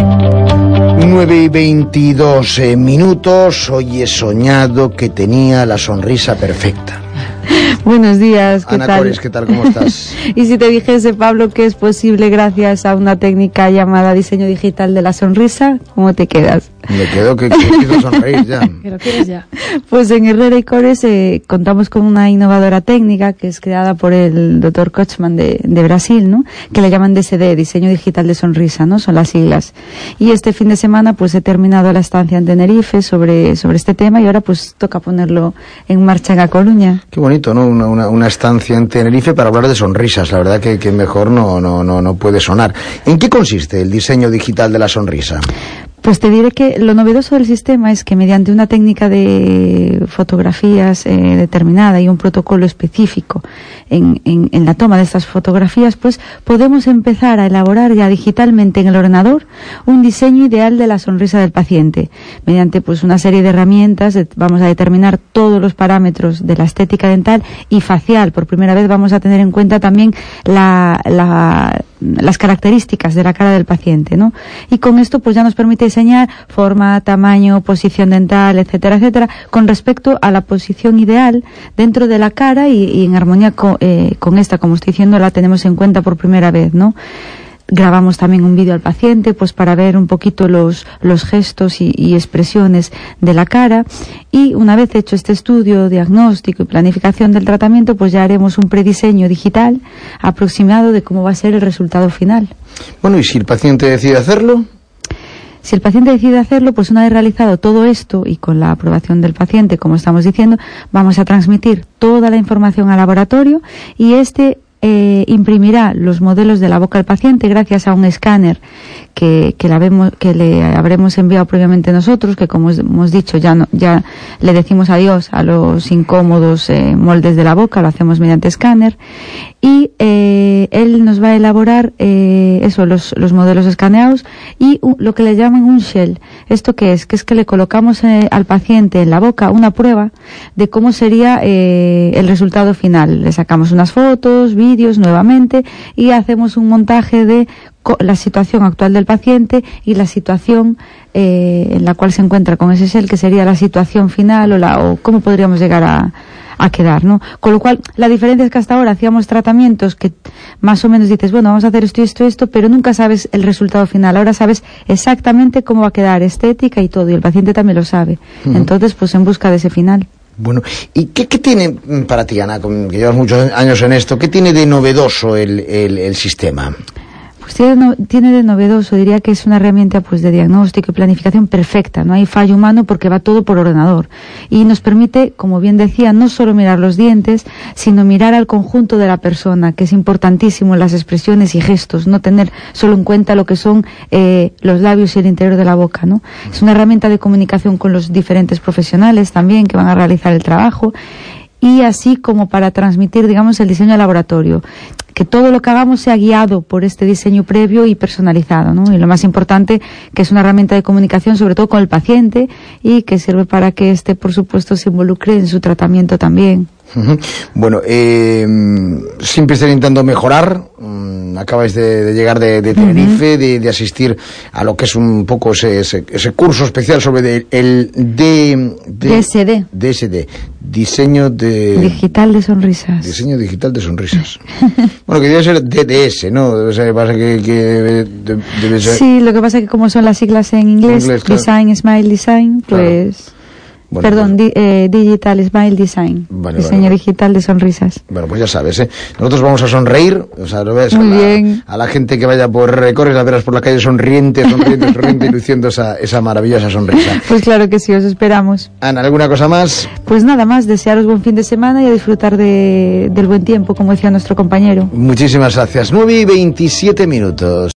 9 y 22 eh, minutos. Hoy he soñado que tenía la sonrisa perfecta. Buenos días, ¿qué Ana tal? Cores, ¿qué tal? ¿Cómo estás? y si te dijese, Pablo, que es posible gracias a una técnica llamada diseño digital de la sonrisa, ¿cómo te quedas? Me quedo que, que a sonreír ya. Que lo quieres ya. Pues en Herrera y Cores eh, contamos con una innovadora técnica que es creada por el doctor Kochman de, de Brasil, ¿no? Que le llaman DSD, Diseño Digital de Sonrisa, ¿no? Son las siglas. Y este fin de semana pues he terminado la estancia en Tenerife sobre, sobre este tema y ahora pues toca ponerlo en marcha en A Coruña. Qué bonito, ¿no? Una, estancia en Tenerife para hablar de sonrisas. La verdad que, que mejor no, no, no, no puede sonar. ¿En qué consiste el diseño digital de la sonrisa? Pues te diré que lo novedoso del sistema es que mediante una técnica de fotografías eh, determinada y un protocolo específico en, en, en, la toma de estas fotografías, pues podemos empezar a elaborar ya digitalmente en el ordenador un diseño ideal de la sonrisa del paciente. Mediante pues una serie de herramientas vamos a determinar todos los parámetros de la estética dental y facial. Por primera vez vamos a tener en cuenta también la, la, las características de la cara del paciente, ¿no? Y con esto pues ya nos permite diseñar forma, tamaño, posición dental, etcétera, etcétera, con respecto a la posición ideal dentro de la cara y, en armonía con, eh, con, esta, como estoy diciendo, la tenemos en cuenta por primera vez, ¿no? Grabamos también un vídeo al paciente, pues para ver un poquito los, los gestos y, y, expresiones de la cara. Y una vez hecho este estudio, diagnóstico y planificación del tratamiento, pues ya haremos un prediseño digital aproximado de cómo va a ser el resultado final. Bueno, ¿y si el paciente decide hacerlo? Si el paciente decide hacerlo, pues una vez realizado todo esto y con la aprobación del paciente, como estamos diciendo, vamos a transmitir toda la información al laboratorio y este eh, imprimirá los modelos de la boca al paciente gracias a un escáner que, que, la vemos, que le habremos enviado previamente nosotros, que como hemos dicho ya, no, ya le decimos adiós a los incómodos eh, moldes de la boca, lo hacemos mediante escáner y eh, él nos va a elaborar eh, eso, los, los modelos escaneados y uh, lo que le llaman un shell. ¿Esto qué es? Que es que le colocamos al paciente en la boca una prueba de cómo sería el resultado final. Le sacamos unas fotos, vídeos nuevamente y hacemos un montaje de la situación actual del paciente y la situación eh, en la cual se encuentra con ese shell, que sería la situación final o, la, o cómo podríamos llegar a, a quedar, ¿no? Con lo cual, la diferencia es que hasta ahora hacíamos tratamientos que más o menos dices, bueno, vamos a hacer esto y esto, esto, pero nunca sabes el resultado final. Ahora sabes exactamente cómo va a quedar estética y todo, y el paciente también lo sabe. Uh -huh. Entonces, pues en busca de ese final. Bueno, ¿y qué, qué, tiene para ti, Ana, que llevas muchos años en esto, qué tiene de novedoso el, el, el sistema? Pues tiene, tiene, de novedoso, diría que es una herramienta pues de diagnóstico y planificación perfecta, no hay fallo humano porque va todo por ordenador. Y nos permite, como bien decía, no solo mirar los dientes, sino mirar al conjunto de la persona, que es importantísimo las expresiones y gestos, no tener solo en cuenta lo que son eh, los labios y el interior de la boca, ¿no? Es una herramienta de comunicación con los diferentes profesionales también que van a realizar el trabajo y así como para transmitir, digamos, el diseño de laboratorio. Que todo lo que hagamos sea guiado por este diseño previo y personalizado, ¿no? Y lo más importante, que es una herramienta de comunicación, sobre todo con el paciente, y que sirve para que éste, por supuesto, se involucre en su tratamiento también. Bueno, eh, siempre está intentando mejorar. Acabáis de, de, llegar de, de Tenerife, uh -huh. de, de, asistir a lo que es un poco ese, ese, ese curso especial sobre el D, DSD. DSD. Diseño de... Digital de sonrisas. Diseño digital de sonrisas. bueno, que debe ser DDS, ¿no? O sea, pasa que, que debe ser... Sí, lo que pasa es que como son las siglas en inglés, en inglés claro. Design, Smile Design, pues... Claro. Bueno, Perdón, pues, di, eh, Digital Smile Design. Vale, diseño vale. digital de sonrisas. Bueno, pues ya sabes, ¿eh? Nosotros vamos a sonreír, o sea, lo ves Muy a, la, bien. a la gente que vaya por recorres, la verás por la calle sonriente, sonriente, sonriente y luciendo esa, esa maravillosa sonrisa. Pues claro que sí, os esperamos. Ana, ¿alguna cosa más? Pues nada más, desearos buen fin de semana y a disfrutar de, del buen tiempo, como decía nuestro compañero. Muchísimas gracias. 9 y 27 minutos.